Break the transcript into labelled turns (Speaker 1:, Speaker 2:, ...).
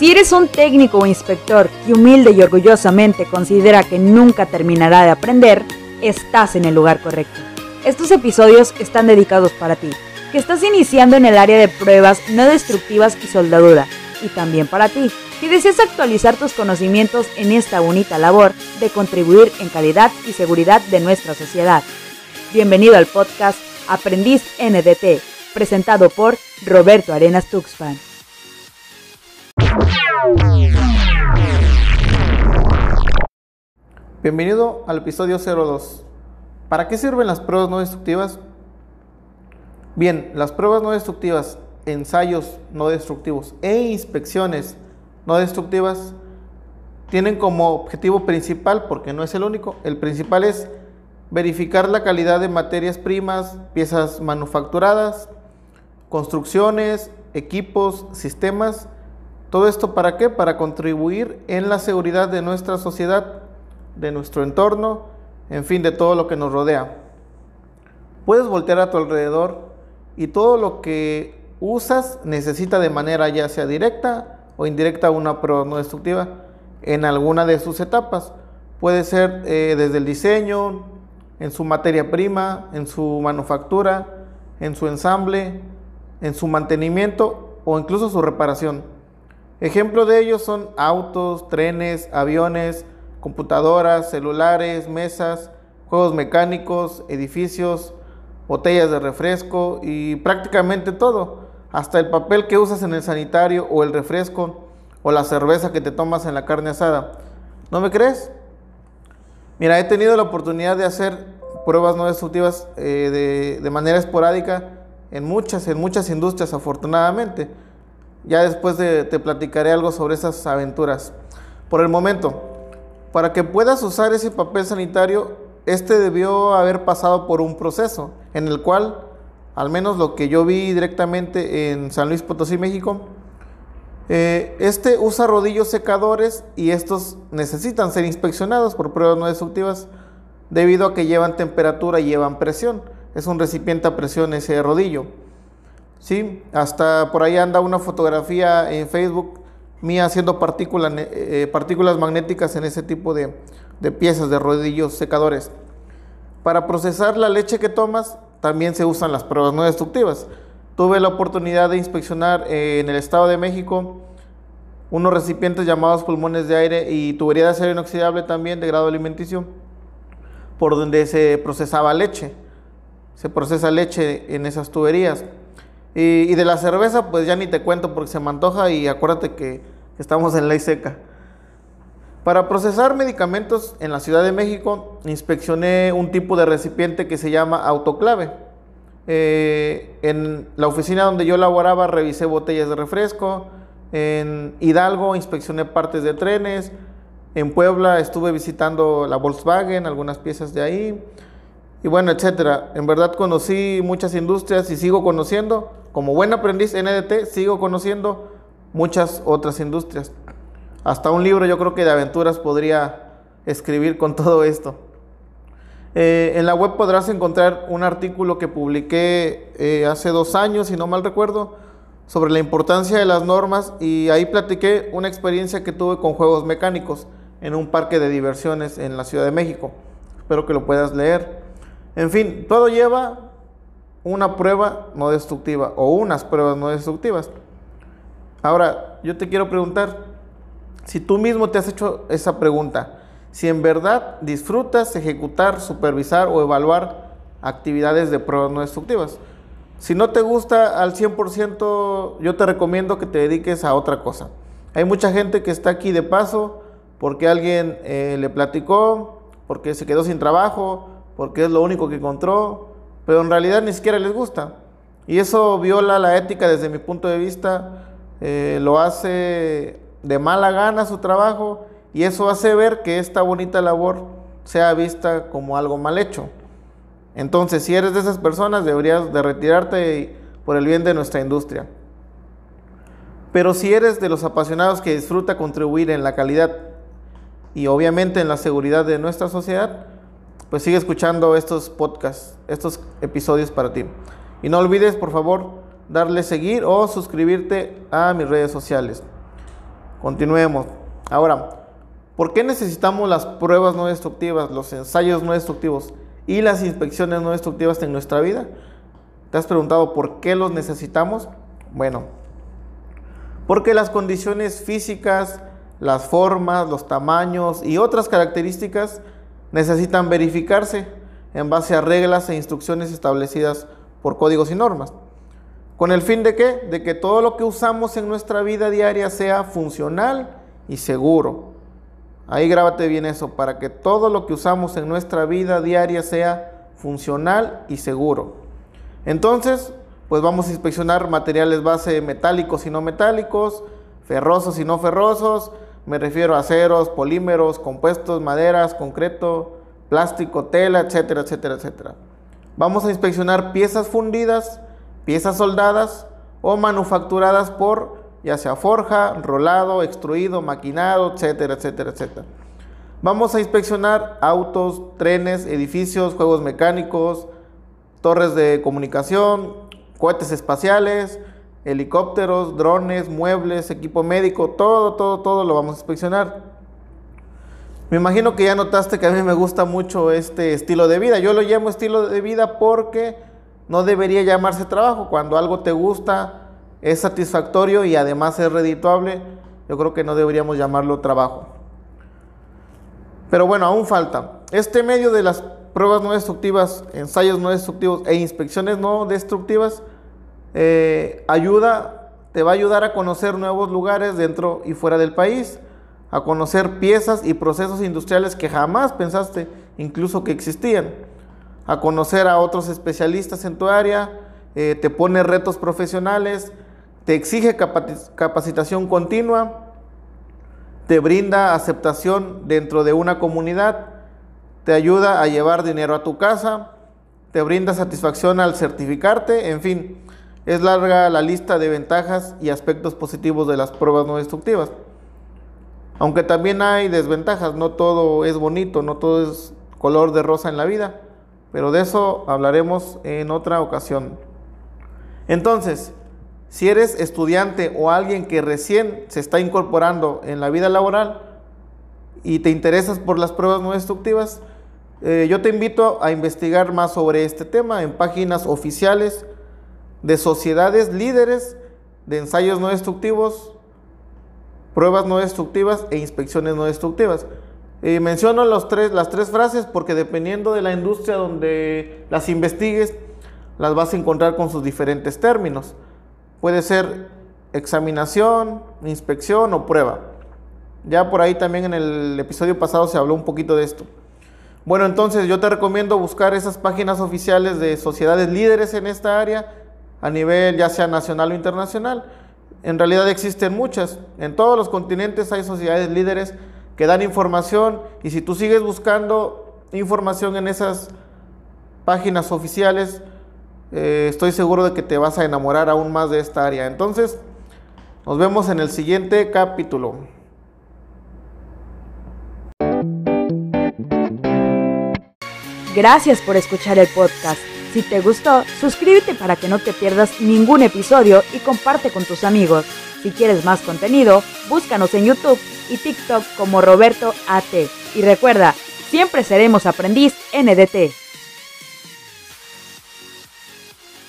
Speaker 1: Si eres un técnico o inspector que humilde y orgullosamente considera que nunca terminará de aprender, estás en el lugar correcto. Estos episodios están dedicados para ti, que estás iniciando en el área de pruebas no destructivas y soldadura, y también para ti, que deseas actualizar tus conocimientos en esta bonita labor de contribuir en calidad y seguridad de nuestra sociedad. Bienvenido al podcast Aprendiz NDT, presentado por Roberto Arenas Tuxpan.
Speaker 2: Bienvenido al episodio 02. ¿Para qué sirven las pruebas no destructivas? Bien, las pruebas no destructivas, ensayos no destructivos e inspecciones no destructivas tienen como objetivo principal, porque no es el único, el principal es verificar la calidad de materias primas, piezas manufacturadas, construcciones, equipos, sistemas ¿Todo esto para qué? Para contribuir en la seguridad de nuestra sociedad, de nuestro entorno, en fin, de todo lo que nos rodea. Puedes voltear a tu alrededor y todo lo que usas necesita de manera ya sea directa o indirecta una prueba no destructiva en alguna de sus etapas. Puede ser eh, desde el diseño, en su materia prima, en su manufactura, en su ensamble, en su mantenimiento o incluso su reparación. Ejemplo de ellos son autos, trenes, aviones, computadoras, celulares, mesas, juegos mecánicos, edificios, botellas de refresco y prácticamente todo, hasta el papel que usas en el sanitario o el refresco o la cerveza que te tomas en la carne asada. ¿No me crees? Mira, he tenido la oportunidad de hacer pruebas no destructivas eh, de, de manera esporádica en muchas, en muchas industrias afortunadamente. Ya después te platicaré algo sobre esas aventuras. Por el momento, para que puedas usar ese papel sanitario, este debió haber pasado por un proceso en el cual, al menos lo que yo vi directamente en San Luis Potosí, México, eh, este usa rodillos secadores y estos necesitan ser inspeccionados por pruebas no destructivas debido a que llevan temperatura y llevan presión. Es un recipiente a presión ese rodillo. ¿Sí? Hasta por ahí anda una fotografía en Facebook mía haciendo partículas, eh, partículas magnéticas en ese tipo de, piezas, de rodillos secadores. Para procesar la leche que tomas, también se usan las pruebas no destructivas. Tuve la oportunidad de inspeccionar eh, en el Estado de México unos recipientes llamados pulmones de aire y tubería de acero inoxidable también de grado alimenticio, por donde se procesaba leche. Se procesa leche en esas tuberías. Y, de la cerveza, pues ya ni te cuento porque se me antoja y acuérdate que estamos en ley seca. Para procesar medicamentos en la Ciudad de México, inspeccioné un tipo de recipiente que se llama autoclave. Eh, en la oficina donde yo laboraba revisé botellas de refresco. En Hidalgo inspeccioné partes de trenes. En Puebla estuve visitando la Volkswagen, algunas piezas de ahí. Y bueno, etcétera. En verdad conocí muchas industrias y sigo conociendo como buen aprendiz NDT, sigo conociendo muchas otras industrias. Hasta un libro yo creo que de aventuras podría escribir con todo esto. Eh, en la web podrás encontrar un artículo que publiqué eh, hace dos años, si no mal recuerdo, sobre la importancia de las normas y ahí platiqué una experiencia que tuve con juegos mecánicos en un parque de diversiones en la Ciudad de México. Espero que lo puedas leer. En fin, todo lleva una prueba no destructiva o unas pruebas no destructivas. Ahora, yo te quiero preguntar, si tú mismo te has hecho esa pregunta, si en verdad disfrutas ejecutar, supervisar o evaluar actividades de pruebas no destructivas. Si no te gusta al 100%, yo te recomiendo que te dediques a otra cosa. Hay mucha gente que está aquí de paso porque alguien eh, le platicó, porque se quedó sin trabajo, porque es lo único que encontró, pero en realidad ni siquiera les gusta. Y eso viola la ética desde mi punto de vista, eh, lo hace de mala gana su trabajo y eso hace ver que esta bonita labor sea vista como algo mal hecho. Entonces, si eres de esas personas, deberías de retirarte por el bien de nuestra industria. Pero si eres de los apasionados que disfruta contribuir en la calidad y obviamente en la seguridad de nuestra sociedad, pues sigue escuchando estos podcasts, estos episodios para ti. Y no olvides, por favor, darle seguir o suscribirte a mis redes sociales. Continuemos. Ahora, ¿por qué necesitamos las pruebas no destructivas, los ensayos no destructivos y las inspecciones no destructivas en nuestra vida? ¿Te has preguntado por qué los necesitamos? Bueno, porque las condiciones físicas, las formas, los tamaños y otras características necesitan verificarse en base a reglas e instrucciones establecidas por códigos y normas. ¿Con el fin de qué? De que todo lo que usamos en nuestra vida diaria sea funcional y seguro. Ahí grábate bien eso, para que todo lo que usamos en nuestra vida diaria sea funcional y seguro. Entonces, pues vamos a inspeccionar materiales base metálicos y no metálicos, ferrosos y no ferrosos, me refiero a aceros, polímeros, compuestos, maderas, concreto, plástico, tela, etcétera, etcétera, etcétera. Vamos a inspeccionar piezas fundidas, piezas soldadas o manufacturadas por ya sea forja, rolado, extruido, maquinado, etcétera, etcétera, etcétera. Vamos a inspeccionar autos, trenes, edificios, juegos mecánicos, torres de comunicación, cohetes espaciales, helicópteros, drones, muebles, equipo médico, todo, todo, todo lo vamos a inspeccionar. Me imagino que ya notaste que a mí me gusta mucho este estilo de vida. Yo lo llamo estilo de vida porque no debería llamarse trabajo. Cuando algo te gusta, es satisfactorio y además es redituable, yo creo que no deberíamos llamarlo trabajo. Pero bueno, aún falta. Este medio de las pruebas no destructivas, ensayos no destructivos e inspecciones no destructivas eh, ayuda, te va a ayudar a conocer nuevos lugares dentro y fuera del país, a conocer piezas y procesos industriales que jamás pensaste incluso que existían, a conocer a otros especialistas en tu área, eh, te pone retos profesionales, te exige capacitación continua, te brinda aceptación dentro de una comunidad, te ayuda a llevar dinero a tu casa, te brinda satisfacción al certificarte, en fin, es larga la lista de ventajas y aspectos positivos de las pruebas no destructivas. Aunque también hay desventajas, no todo es bonito, no todo es color de rosa en la vida, pero de eso hablaremos en otra ocasión. Entonces, si eres estudiante o alguien que recién se está incorporando en la vida laboral y te interesas por las pruebas no destructivas, eh, yo te invito a investigar más sobre este tema en páginas oficiales de sociedades líderes de ensayos no destructivos, pruebas no destructivas e inspecciones no destructivas. Eh, menciono tres, las tres frases porque dependiendo de la industria donde las investigues, las vas a encontrar con sus diferentes términos. Puede ser examinación, inspección o prueba. Ya por ahí también en el episodio pasado se habló un poquito de esto. Bueno, entonces yo te recomiendo buscar esas páginas oficiales de sociedades líderes en esta área, a nivel ya sea nacional o internacional. En realidad existen muchas. En todos los continentes hay sociedades líderes que dan información y si tú sigues buscando información en esas páginas oficiales, eh, estoy seguro de que te vas a enamorar aún más de esta área. Entonces, nos vemos en el siguiente capítulo.
Speaker 1: Gracias por escuchar el podcast. Si te gustó, suscríbete para que no te pierdas ningún episodio y comparte con tus amigos. Si quieres más contenido, búscanos en YouTube y TikTok como Roberto AT. Y recuerda, siempre seremos aprendiz NDT.